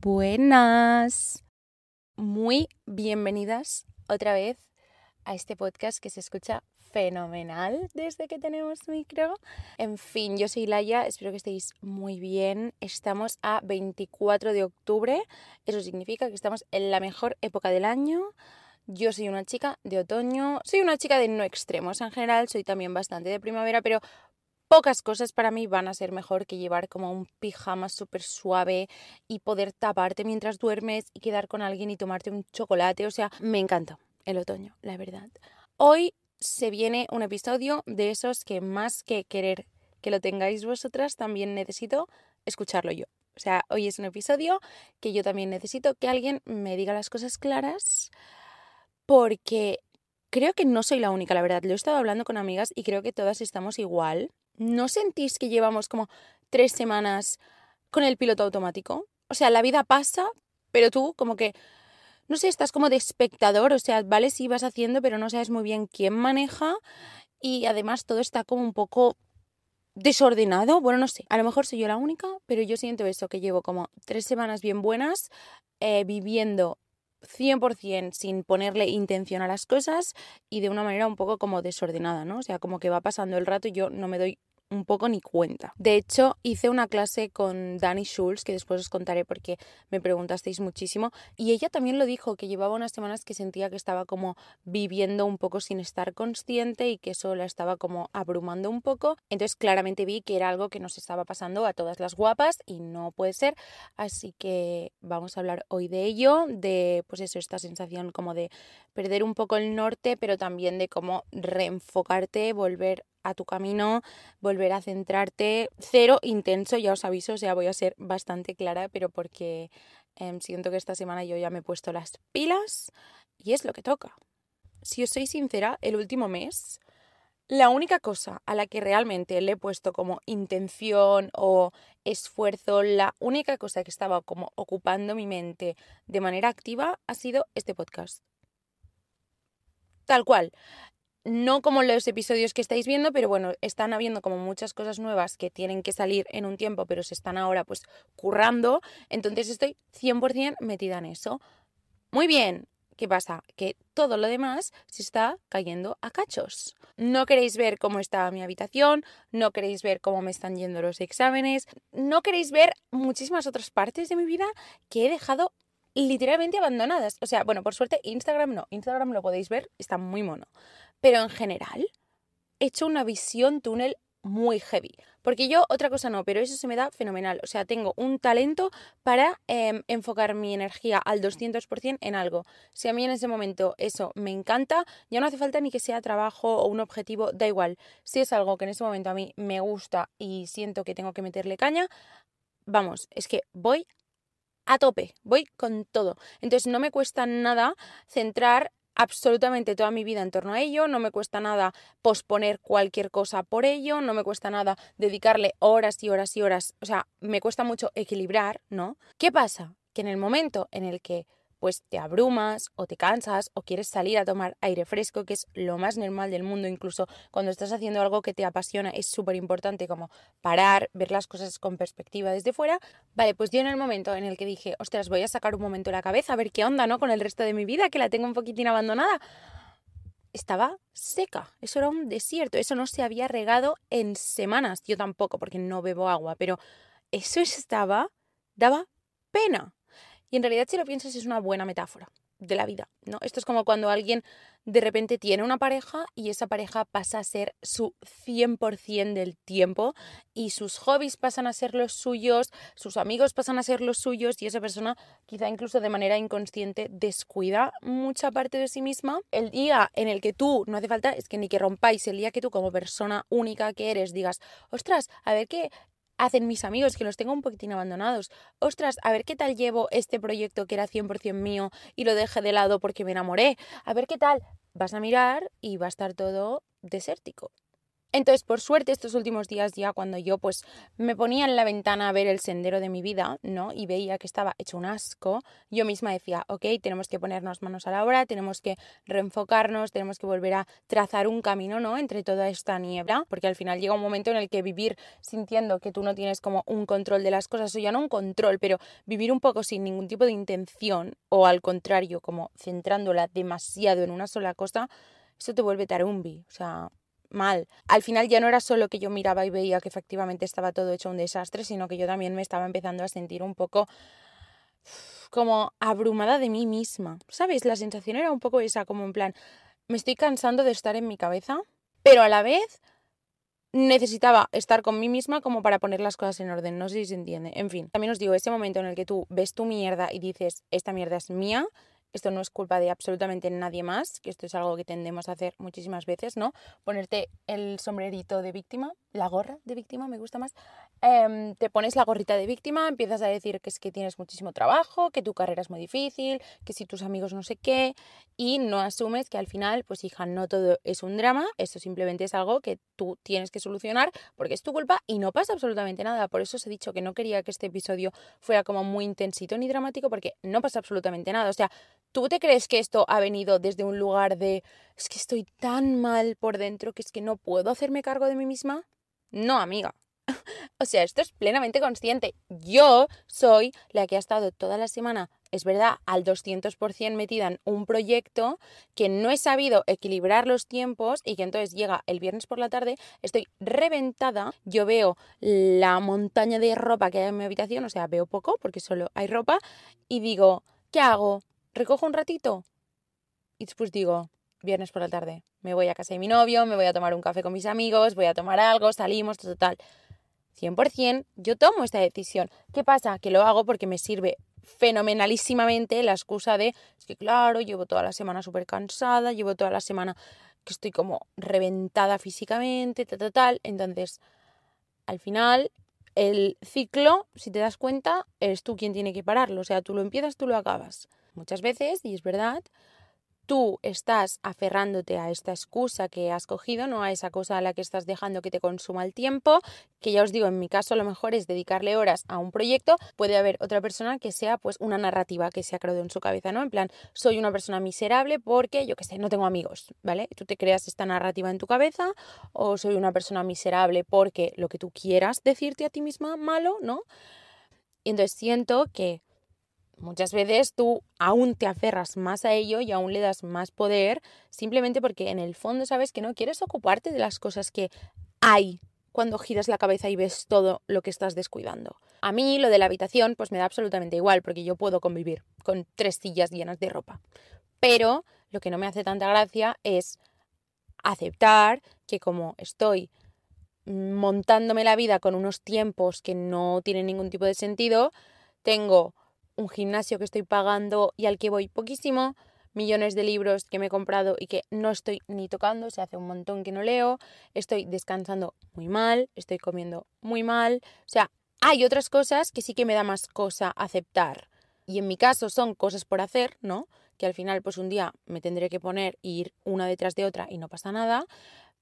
Buenas. Muy bienvenidas otra vez a este podcast que se escucha fenomenal desde que tenemos micro. En fin, yo soy Laia, espero que estéis muy bien. Estamos a 24 de octubre, eso significa que estamos en la mejor época del año. Yo soy una chica de otoño, soy una chica de no extremos en general, soy también bastante de primavera, pero pocas cosas para mí van a ser mejor que llevar como un pijama súper suave y poder taparte mientras duermes y quedar con alguien y tomarte un chocolate. O sea, me encanta el otoño, la verdad. Hoy se viene un episodio de esos que más que querer que lo tengáis vosotras, también necesito escucharlo yo. O sea, hoy es un episodio que yo también necesito que alguien me diga las cosas claras porque creo que no soy la única, la verdad. Lo he estado hablando con amigas y creo que todas estamos igual. ¿No sentís que llevamos como tres semanas con el piloto automático? O sea, la vida pasa, pero tú como que, no sé, estás como de espectador, o sea, vale, sí vas haciendo, pero no sabes muy bien quién maneja y además todo está como un poco desordenado, bueno, no sé, a lo mejor soy yo la única, pero yo siento eso, que llevo como tres semanas bien buenas, eh, viviendo 100% sin ponerle intención a las cosas y de una manera un poco como desordenada, ¿no? O sea, como que va pasando el rato y yo no me doy un poco ni cuenta. De hecho, hice una clase con Dani Schulz, que después os contaré porque me preguntasteis muchísimo, y ella también lo dijo, que llevaba unas semanas que sentía que estaba como viviendo un poco sin estar consciente y que eso la estaba como abrumando un poco. Entonces claramente vi que era algo que nos estaba pasando a todas las guapas y no puede ser. Así que vamos a hablar hoy de ello, de pues eso, esta sensación como de perder un poco el norte, pero también de cómo reenfocarte, volver a tu camino, volver a centrarte. Cero intenso, ya os aviso, o sea, voy a ser bastante clara, pero porque em, siento que esta semana yo ya me he puesto las pilas y es lo que toca. Si os soy sincera, el último mes, la única cosa a la que realmente le he puesto como intención o esfuerzo, la única cosa que estaba como ocupando mi mente de manera activa ha sido este podcast. Tal cual no como los episodios que estáis viendo, pero bueno, están habiendo como muchas cosas nuevas que tienen que salir en un tiempo, pero se están ahora pues currando, entonces estoy 100% metida en eso. Muy bien, ¿qué pasa? Que todo lo demás se está cayendo a cachos. No queréis ver cómo está mi habitación, no queréis ver cómo me están yendo los exámenes, no queréis ver muchísimas otras partes de mi vida que he dejado literalmente abandonadas. O sea, bueno, por suerte Instagram no, Instagram lo podéis ver, está muy mono. Pero en general, he hecho una visión túnel muy heavy. Porque yo otra cosa no, pero eso se me da fenomenal. O sea, tengo un talento para em, enfocar mi energía al 200% en algo. Si a mí en ese momento eso me encanta, ya no hace falta ni que sea trabajo o un objetivo, da igual. Si es algo que en ese momento a mí me gusta y siento que tengo que meterle caña, vamos, es que voy a tope, voy con todo. Entonces no me cuesta nada centrar absolutamente toda mi vida en torno a ello, no me cuesta nada posponer cualquier cosa por ello, no me cuesta nada dedicarle horas y horas y horas, o sea, me cuesta mucho equilibrar, ¿no? ¿Qué pasa? Que en el momento en el que pues te abrumas o te cansas o quieres salir a tomar aire fresco, que es lo más normal del mundo, incluso cuando estás haciendo algo que te apasiona, es súper importante como parar, ver las cosas con perspectiva desde fuera. Vale, pues yo en el momento en el que dije, ostras, voy a sacar un momento la cabeza, a ver qué onda, ¿no? Con el resto de mi vida, que la tengo un poquitín abandonada. Estaba seca, eso era un desierto, eso no se había regado en semanas, yo tampoco, porque no bebo agua, pero eso estaba, daba pena. Y en realidad, si lo piensas, es una buena metáfora de la vida, ¿no? Esto es como cuando alguien de repente tiene una pareja y esa pareja pasa a ser su 100% del tiempo y sus hobbies pasan a ser los suyos, sus amigos pasan a ser los suyos y esa persona quizá incluso de manera inconsciente descuida mucha parte de sí misma. El día en el que tú, no hace falta, es que ni que rompáis, el día que tú como persona única que eres digas, ostras, a ver qué hacen mis amigos, que los tengo un poquitín abandonados. Ostras, a ver qué tal llevo este proyecto que era 100% mío y lo dejé de lado porque me enamoré. A ver qué tal. Vas a mirar y va a estar todo desértico. Entonces, por suerte, estos últimos días ya cuando yo pues me ponía en la ventana a ver el sendero de mi vida, ¿no? Y veía que estaba hecho un asco, yo misma decía, ok, tenemos que ponernos manos a la obra, tenemos que reenfocarnos, tenemos que volver a trazar un camino, ¿no? Entre toda esta niebla, porque al final llega un momento en el que vivir sintiendo que tú no tienes como un control de las cosas, o ya no un control, pero vivir un poco sin ningún tipo de intención, o al contrario, como centrándola demasiado en una sola cosa, eso te vuelve tarumbi, o sea, mal. Al final ya no era solo que yo miraba y veía que efectivamente estaba todo hecho un desastre, sino que yo también me estaba empezando a sentir un poco como abrumada de mí misma. ¿Sabes? La sensación era un poco esa, como en plan, me estoy cansando de estar en mi cabeza, pero a la vez necesitaba estar con mí misma como para poner las cosas en orden, no sé si se entiende. En fin, también os digo, ese momento en el que tú ves tu mierda y dices, esta mierda es mía, esto no es culpa de absolutamente nadie más, que esto es algo que tendemos a hacer muchísimas veces, ¿no? Ponerte el sombrerito de víctima, la gorra de víctima, me gusta más. Em, te pones la gorrita de víctima, empiezas a decir que es que tienes muchísimo trabajo, que tu carrera es muy difícil, que si tus amigos no sé qué, y no asumes que al final, pues hija, no todo es un drama, esto simplemente es algo que tú tienes que solucionar porque es tu culpa y no pasa absolutamente nada. Por eso os he dicho que no quería que este episodio fuera como muy intensito ni dramático porque no pasa absolutamente nada. O sea, ¿Tú te crees que esto ha venido desde un lugar de es que estoy tan mal por dentro que es que no puedo hacerme cargo de mí misma? No, amiga. o sea, esto es plenamente consciente. Yo soy la que ha estado toda la semana, es verdad, al 200% metida en un proyecto que no he sabido equilibrar los tiempos y que entonces llega el viernes por la tarde, estoy reventada, yo veo la montaña de ropa que hay en mi habitación, o sea, veo poco porque solo hay ropa y digo, ¿qué hago? recojo un ratito y después digo, viernes por la tarde, me voy a casa de mi novio, me voy a tomar un café con mis amigos, voy a tomar algo, salimos, total. 100% yo tomo esta decisión. ¿Qué pasa? Que lo hago porque me sirve fenomenalísimamente la excusa de, es que claro, llevo toda la semana súper cansada, llevo toda la semana que estoy como reventada físicamente, tal, tal, tal. Entonces, al final, el ciclo, si te das cuenta, eres tú quien tiene que pararlo. O sea, tú lo empiezas, tú lo acabas muchas veces, y es verdad, tú estás aferrándote a esta excusa que has cogido, no a esa cosa a la que estás dejando que te consuma el tiempo, que ya os digo, en mi caso a lo mejor es dedicarle horas a un proyecto, puede haber otra persona que sea pues una narrativa que se ha creado en su cabeza, ¿no? En plan, soy una persona miserable porque, yo qué sé, no tengo amigos, ¿vale? Tú te creas esta narrativa en tu cabeza, o soy una persona miserable porque lo que tú quieras decirte a ti misma malo, ¿no? Entonces siento que muchas veces tú aún te aferras más a ello y aún le das más poder simplemente porque en el fondo sabes que no quieres ocuparte de las cosas que hay cuando giras la cabeza y ves todo lo que estás descuidando. A mí lo de la habitación pues me da absolutamente igual porque yo puedo convivir con tres sillas llenas de ropa. Pero lo que no me hace tanta gracia es aceptar que como estoy montándome la vida con unos tiempos que no tienen ningún tipo de sentido, tengo un gimnasio que estoy pagando y al que voy poquísimo, millones de libros que me he comprado y que no estoy ni tocando, se hace un montón que no leo, estoy descansando muy mal, estoy comiendo muy mal, o sea, hay otras cosas que sí que me da más cosa aceptar. Y en mi caso son cosas por hacer, ¿no? Que al final pues un día me tendré que poner e ir una detrás de otra y no pasa nada,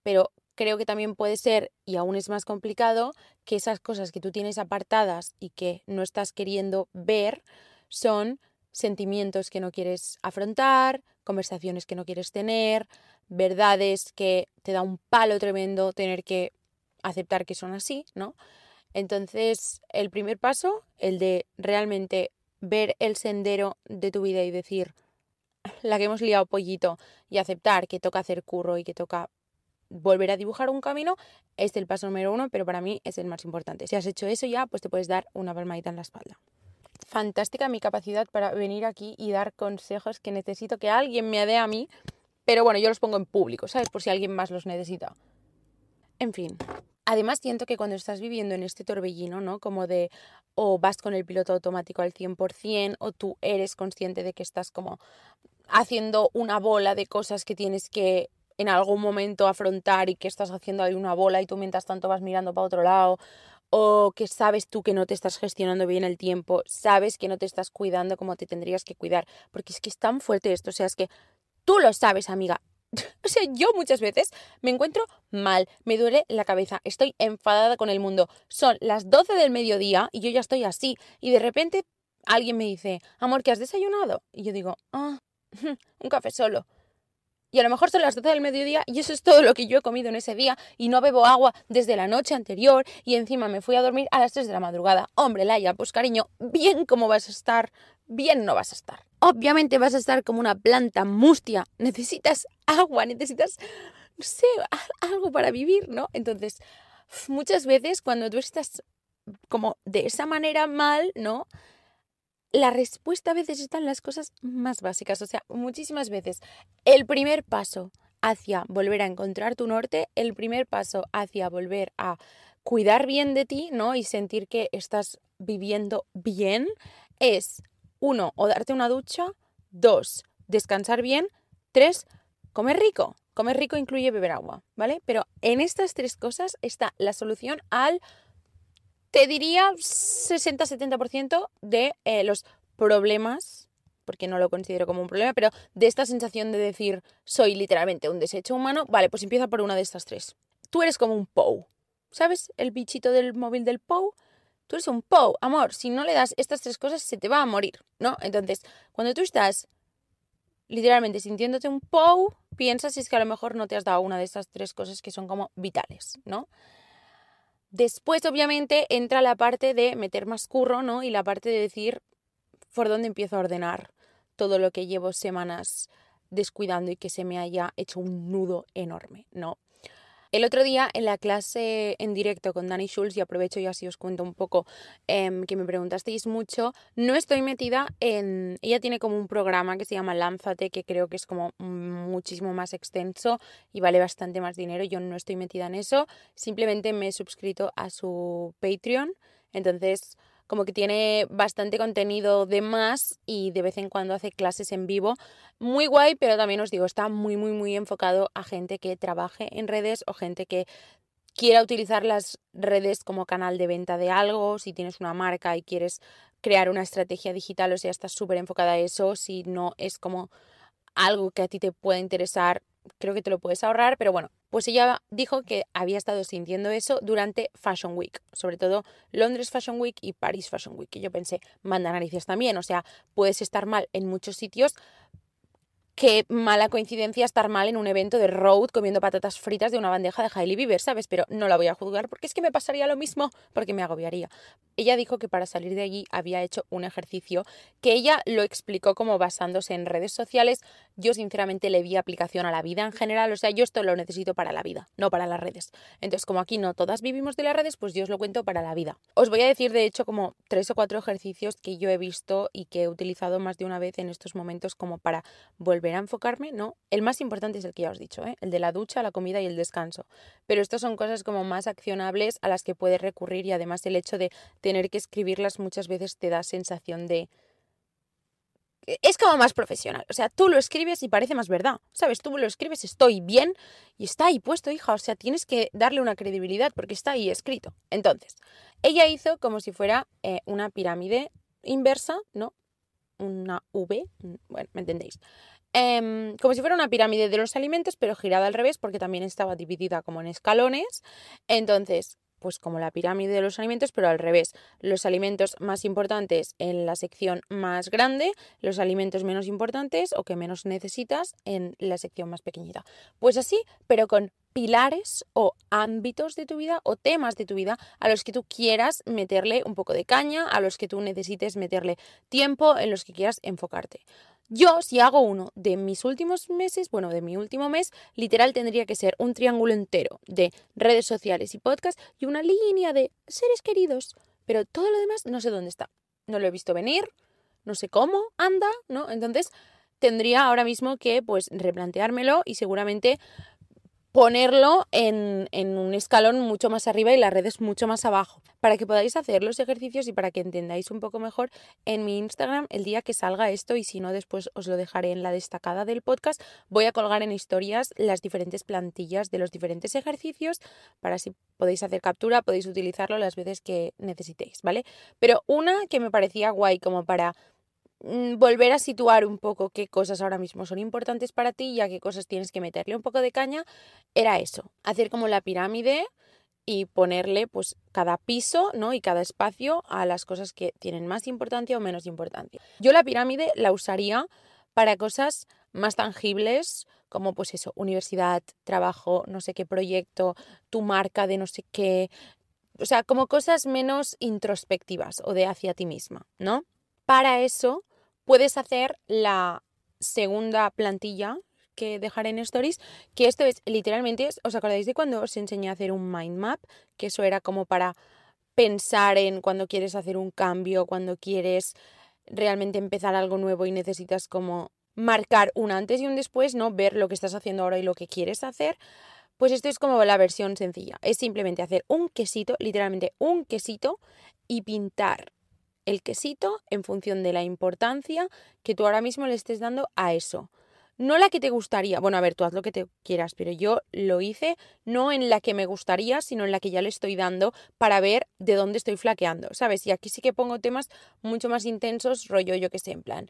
pero creo que también puede ser, y aún es más complicado, que esas cosas que tú tienes apartadas y que no estás queriendo ver son sentimientos que no quieres afrontar, conversaciones que no quieres tener, verdades que te da un palo tremendo tener que aceptar que son así, ¿no? Entonces, el primer paso, el de realmente ver el sendero de tu vida y decir, la que hemos liado pollito, y aceptar que toca hacer curro y que toca volver a dibujar un camino es el paso número uno, pero para mí es el más importante. Si has hecho eso ya, pues te puedes dar una palmadita en la espalda. Fantástica mi capacidad para venir aquí y dar consejos que necesito que alguien me dé a mí, pero bueno, yo los pongo en público, ¿sabes? Por si alguien más los necesita. En fin. Además, siento que cuando estás viviendo en este torbellino, ¿no? Como de o vas con el piloto automático al 100% o tú eres consciente de que estás como haciendo una bola de cosas que tienes que en algún momento afrontar y que estás haciendo ahí una bola y tú mientras tanto vas mirando para otro lado o que sabes tú que no te estás gestionando bien el tiempo, sabes que no te estás cuidando como te tendrías que cuidar, porque es que es tan fuerte esto, o sea, es que tú lo sabes, amiga, O sea, yo muchas veces me encuentro mal, me duele la cabeza, estoy enfadada con el mundo. Son las 12 del mediodía y yo ya estoy así. Y de repente alguien me dice, amor, ¿qué has desayunado? Y yo digo, ah, un café solo. Y a lo mejor son las 12 del mediodía y eso es todo lo que yo he comido en ese día y no bebo agua desde la noche anterior y encima me fui a dormir a las 3 de la madrugada. Hombre, Laia, pues cariño, bien cómo vas a estar, bien no vas a estar. Obviamente vas a estar como una planta mustia. Necesitas agua, necesitas, no sé, algo para vivir, ¿no? Entonces, muchas veces cuando tú estás como de esa manera mal, ¿no? La respuesta a veces está en las cosas más básicas. O sea, muchísimas veces el primer paso hacia volver a encontrar tu norte, el primer paso hacia volver a cuidar bien de ti, ¿no? Y sentir que estás viviendo bien es, uno, o darte una ducha, dos, descansar bien, tres, comer rico. Comer rico incluye beber agua, ¿vale? Pero en estas tres cosas está la solución al te diría 60-70% de eh, los problemas, porque no lo considero como un problema, pero de esta sensación de decir soy literalmente un desecho humano, vale, pues empieza por una de estas tres. Tú eres como un POU, ¿sabes? El bichito del móvil del POU. Tú eres un POU, amor, si no le das estas tres cosas se te va a morir, ¿no? Entonces, cuando tú estás literalmente sintiéndote un POU, piensas si es que a lo mejor no te has dado una de estas tres cosas que son como vitales, ¿no? Después, obviamente, entra la parte de meter más curro, ¿no? Y la parte de decir por dónde empiezo a ordenar todo lo que llevo semanas descuidando y que se me haya hecho un nudo enorme, ¿no? El otro día en la clase en directo con Dani Schulz, y aprovecho y así os cuento un poco em, que me preguntasteis mucho, no estoy metida en... Ella tiene como un programa que se llama Lánzate, que creo que es como muchísimo más extenso y vale bastante más dinero. Yo no estoy metida en eso, simplemente me he suscrito a su Patreon. Entonces, como que tiene bastante contenido de más y de vez en cuando hace clases en vivo. Muy guay, pero también os digo, está muy, muy, muy enfocado a gente que trabaje en redes o gente que quiera utilizar las redes como canal de venta de algo, si tienes una marca y quieres crear una estrategia digital, o sea, estás súper enfocada a eso, si no es como algo que a ti te pueda interesar, creo que te lo puedes ahorrar, pero bueno, pues ella dijo que había estado sintiendo eso durante Fashion Week, sobre todo Londres Fashion Week y París Fashion Week. Y yo pensé, manda narices también, o sea, puedes estar mal en muchos sitios, qué mala coincidencia estar mal en un evento de road comiendo patatas fritas de una bandeja de Hailey Bieber, ¿sabes? Pero no la voy a juzgar porque es que me pasaría lo mismo, porque me agobiaría. Ella dijo que para salir de allí había hecho un ejercicio que ella lo explicó como basándose en redes sociales. Yo sinceramente le vi aplicación a la vida en general, o sea, yo esto lo necesito para la vida, no para las redes. Entonces, como aquí no todas vivimos de las redes, pues yo os lo cuento para la vida. Os voy a decir, de hecho, como tres o cuatro ejercicios que yo he visto y que he utilizado más de una vez en estos momentos como para volver a enfocarme, no. El más importante es el que ya os he dicho, ¿eh? el de la ducha, la comida y el descanso. Pero estas son cosas como más accionables a las que puedes recurrir y además el hecho de tener que escribirlas muchas veces te da sensación de... Es como más profesional, o sea, tú lo escribes y parece más verdad, ¿sabes? Tú lo escribes, estoy bien y está ahí puesto, hija, o sea, tienes que darle una credibilidad porque está ahí escrito. Entonces, ella hizo como si fuera eh, una pirámide inversa, ¿no? Una V, bueno, ¿me entendéis? Em, como si fuera una pirámide de los alimentos, pero girada al revés porque también estaba dividida como en escalones. Entonces, pues como la pirámide de los alimentos, pero al revés. Los alimentos más importantes en la sección más grande, los alimentos menos importantes o que menos necesitas en la sección más pequeñita. Pues así, pero con pilares o ámbitos de tu vida o temas de tu vida a los que tú quieras meterle un poco de caña, a los que tú necesites meterle tiempo, en los que quieras enfocarte. Yo, si hago uno de mis últimos meses, bueno, de mi último mes, literal tendría que ser un triángulo entero de redes sociales y podcast y una línea de seres queridos. Pero todo lo demás no sé dónde está. No lo he visto venir, no sé cómo anda, ¿no? Entonces tendría ahora mismo que pues replanteármelo y seguramente ponerlo en, un escalón mucho más arriba y las redes mucho más abajo, para que podáis hacer los ejercicios y para que entendáis un poco mejor en mi Instagram el día que salga esto y si no después os lo dejaré en la destacada del podcast. Voy a colgar en historias las diferentes plantillas de los diferentes ejercicios para si podéis hacer captura, podéis utilizarlo las veces que necesitéis, ¿vale? Pero una que me parecía guay como para volver a situar un poco qué cosas ahora mismo son importantes para ti y a qué cosas tienes que meterle un poco de caña, era eso, hacer como la pirámide y ponerle pues cada piso, ¿no? Y cada espacio a las cosas que tienen más importancia o menos importancia. Yo la pirámide la usaría para cosas más tangibles, como pues eso, universidad, trabajo, no sé qué proyecto, tu marca de no sé qué, o sea, como cosas menos introspectivas o de hacia ti misma, ¿no? Para eso puedes hacer la segunda plantilla que dejaré en stories, que esto es literalmente, ¿os acordáis de cuando os enseñé a hacer un mind map? Que eso era como para pensar en cuando quieres hacer un cambio, cuando quieres realmente empezar algo nuevo y necesitas como marcar un antes y un después, ¿no? Ver lo que estás haciendo ahora y lo que quieres hacer. Pues esto es como la versión sencilla. Es simplemente hacer un quesito, literalmente un quesito, y pintar el quesito en función de la importancia que tú ahora mismo le estés dando a eso. No la que te gustaría, bueno, a ver, tú haz lo que te quieras, pero yo lo hice no en la que me gustaría, sino en la que ya le estoy dando para ver de dónde estoy flaqueando, ¿sabes? Y aquí sí que pongo temas mucho más intensos, rollo yo que sé, en plan,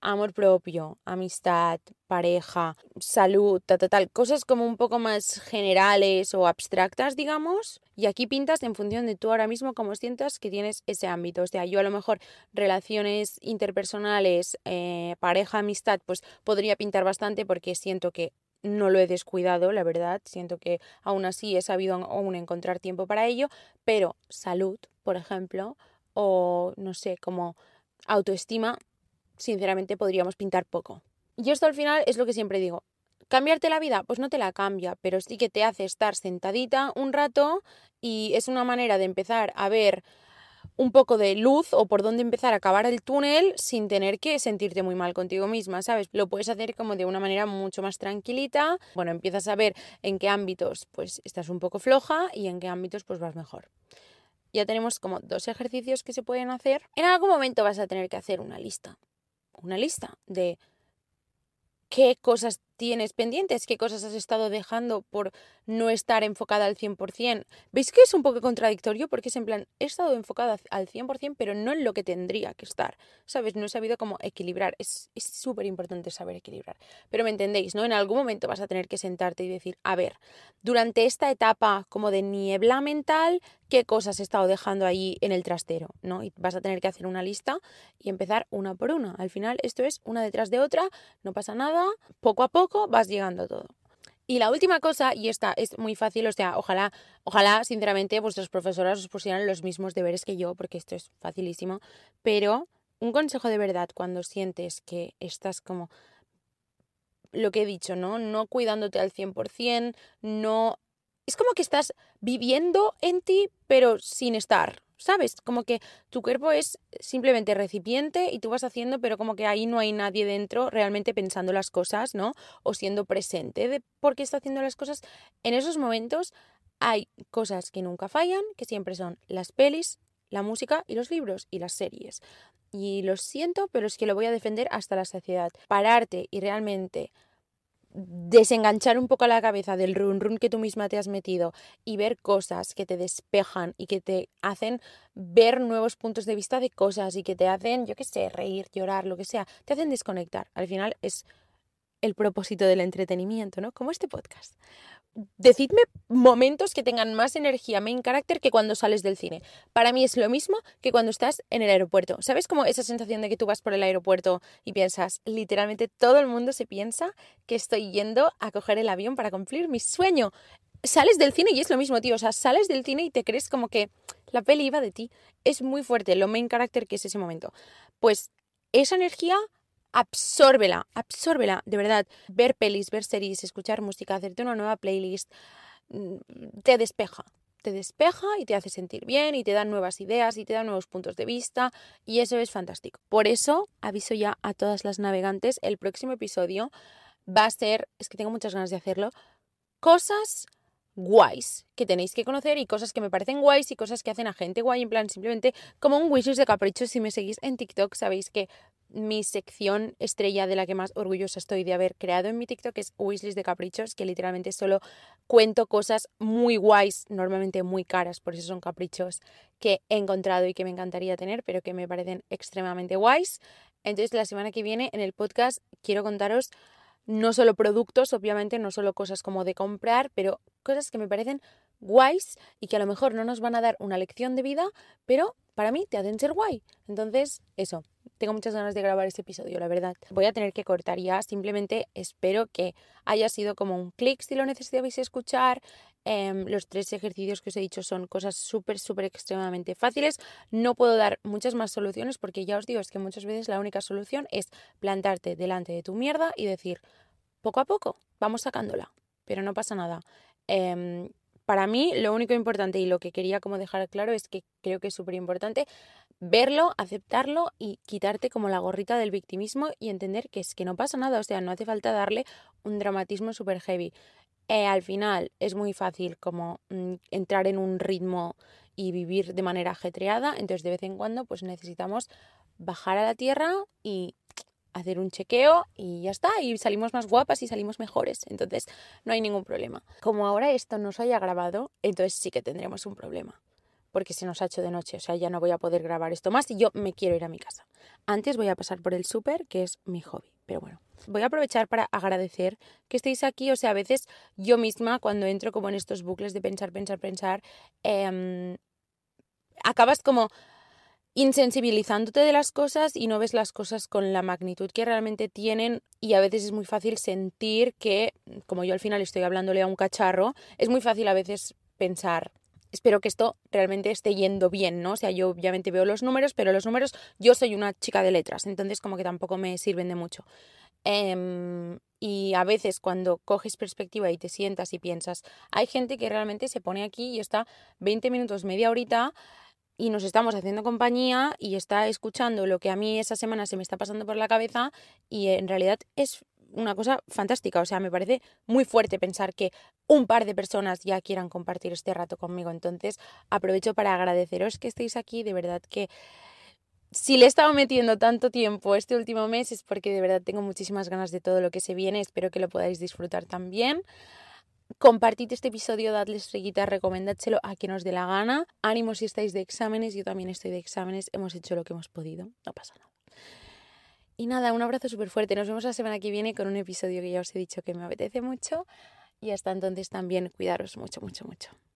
amor propio, amistad, pareja, salud, tal, tal, tal, cosas como un poco más generales o abstractas, digamos, y aquí pintas en función de tú ahora mismo cómo sientas que tienes ese ámbito. O sea, yo a lo mejor relaciones interpersonales, eh, pareja, amistad, pues podría pintar bastante porque siento que no lo he descuidado, la verdad, siento que aún así he sabido aún encontrar tiempo para ello, pero salud, por ejemplo, o no sé, como autoestima, sinceramente podríamos pintar poco. Y esto al final es lo que siempre digo. ¿Cambiarte la vida? Pues no te la cambia, pero sí que te hace estar sentadita un rato y es una manera de empezar a ver un poco de luz o por dónde empezar a acabar el túnel sin tener que sentirte muy mal contigo misma, ¿sabes? Lo puedes hacer como de una manera mucho más tranquilita. Bueno, empiezas a ver en qué ámbitos pues estás un poco floja y en qué ámbitos pues vas mejor. Ya tenemos como dos ejercicios que se pueden hacer. En algún momento vas a tener que hacer una lista una lista de qué cosas tienes pendientes, qué cosas has estado dejando por no estar enfocada al 100%. ¿Veis que es un poco contradictorio? Porque es en plan, he estado enfocada al 100%, pero no en lo que tendría que estar. ¿Sabes? No he sabido cómo equilibrar. Es súper importante saber equilibrar. Pero me entendéis, ¿no? En algún momento vas a tener que sentarte y decir, a ver, durante esta etapa como de niebla mental, ¿qué cosas he estado dejando ahí en el trastero? ¿No? Y vas a tener que hacer una lista y empezar una por una. Al final, esto es una detrás de otra, no pasa nada, poco a poco vas llegando todo. Y la última cosa, y esta es muy fácil, o sea, ojalá, ojalá, sinceramente, vuestras profesoras os pusieran los mismos deberes que yo, porque esto es facilísimo, pero un consejo de verdad cuando sientes que estás como lo que he dicho, ¿no? No cuidándote al 100%, no... Es como que estás viviendo en ti, pero sin estar, ¿sabes? Como que tu cuerpo es simplemente recipiente y tú vas haciendo, pero como que ahí no hay nadie dentro realmente pensando las cosas, ¿no? O siendo presente de por qué está haciendo las cosas. En esos momentos hay cosas que nunca fallan, que siempre son las pelis, la música y los libros y las series. Y lo siento, pero es que lo voy a defender hasta la saciedad. Pararte y realmente desenganchar un poco la cabeza del run run que tú misma te has metido y ver cosas que te despejan y que te hacen ver nuevos puntos de vista de cosas y que te hacen, yo qué sé, reír, llorar, lo que sea, te hacen desconectar. Al final es el propósito del entretenimiento, ¿no? Como este podcast decidme momentos que tengan más energía, main character que cuando sales del cine. Para mí es lo mismo que cuando estás en el aeropuerto. ¿Sabes como esa sensación de que tú vas por el aeropuerto y piensas, literalmente todo el mundo se piensa que estoy yendo a coger el avión para cumplir mi sueño? Sales del cine y es lo mismo, tío. O sea, sales del cine y te crees como que la peli iba de ti. Es muy fuerte lo main character que es ese momento. Pues esa energía absórbela, absórbela, de verdad. Ver pelis, ver series, escuchar música, hacerte una nueva playlist, mm, te despeja. Te despeja y te hace sentir bien y te da nuevas ideas y te da nuevos puntos de vista y eso es fantástico. Por eso aviso ya a todas las navegantes, el próximo episodio va a ser, es que tengo muchas ganas de hacerlo, cosas guays que tenéis que conocer y cosas que me parecen guays y cosas que hacen a gente guay, en plan simplemente como un wishlist de caprichos. Si me seguís en TikTok sabéis que mi sección estrella de la que más orgullosa estoy de haber creado en mi TikTok es Wishlist de Caprichos, que literalmente solo cuento cosas muy guays, normalmente muy caras, por eso son caprichos que he encontrado y que me encantaría tener, pero que me parecen extremadamente guays. Entonces la semana que viene en el podcast quiero contaros no solo productos, obviamente, no solo cosas como de comprar, pero cosas que me parecen guays y que a lo mejor no nos van a dar una lección de vida, pero para mí te hacen ser guay. Entonces, eso, tengo muchas ganas de grabar este episodio, la verdad. Voy a tener que cortar ya, simplemente espero que haya sido como un clic si lo necesitabais escuchar. Em, los tres ejercicios que os he dicho son cosas súper, súper extremadamente fáciles. No puedo dar muchas más soluciones porque ya os digo, es que muchas veces la única solución es plantarte delante de tu mierda y decir, poco a poco, vamos sacándola, pero no pasa nada. Em, para mí lo único importante y lo que quería como dejar claro es que creo que es súper importante verlo, aceptarlo y quitarte como la gorrita del victimismo y entender que es que no pasa nada, o sea, no hace falta darle un dramatismo súper heavy. Eh, al final es muy fácil como mm, entrar en un ritmo y vivir de manera ajetreada, entonces de vez en cuando pues necesitamos bajar a la tierra y hacer un chequeo y ya está, y salimos más guapas y salimos mejores, entonces no hay ningún problema. Como ahora esto no se haya grabado, entonces sí que tendremos un problema, porque se nos ha hecho de noche, o sea, ya no voy a poder grabar esto más y yo me quiero ir a mi casa. Antes voy a pasar por el súper, que es mi hobby, pero bueno. Voy a aprovechar para agradecer que estéis aquí, o sea, a veces yo misma cuando entro como en estos bucles de pensar, pensar, pensar, eh, acabas como insensibilizándote de las cosas y no ves las cosas con la magnitud que realmente tienen y a veces es muy fácil sentir que, como yo al final estoy hablándole a un cacharro, es muy fácil a veces pensar, espero que esto realmente esté yendo bien, ¿no? O sea, yo obviamente veo los números, pero los números, yo soy una chica de letras, entonces como que tampoco me sirven de mucho. Em, y a veces cuando coges perspectiva y te sientas y piensas, hay gente que realmente se pone aquí y está 20 minutos, media horita y nos estamos haciendo compañía y está escuchando lo que a mí esa semana se me está pasando por la cabeza y en realidad es una cosa fantástica, o sea, me parece muy fuerte pensar que un par de personas ya quieran compartir este rato conmigo, entonces aprovecho para agradeceros que estéis aquí, de verdad que si le he estado metiendo tanto tiempo este último mes es porque de verdad tengo muchísimas ganas de todo lo que se viene, espero que lo podáis disfrutar también. Compartid este episodio, dadle estrellita, recomendádselo a quien os dé la gana. Ánimo si estáis de exámenes, yo también estoy de exámenes, hemos hecho lo que hemos podido, no pasa nada. Y nada, un abrazo súper fuerte. Nos vemos la semana que viene con un episodio que ya os he dicho que me apetece mucho. Y hasta entonces también cuidaros mucho, mucho, mucho.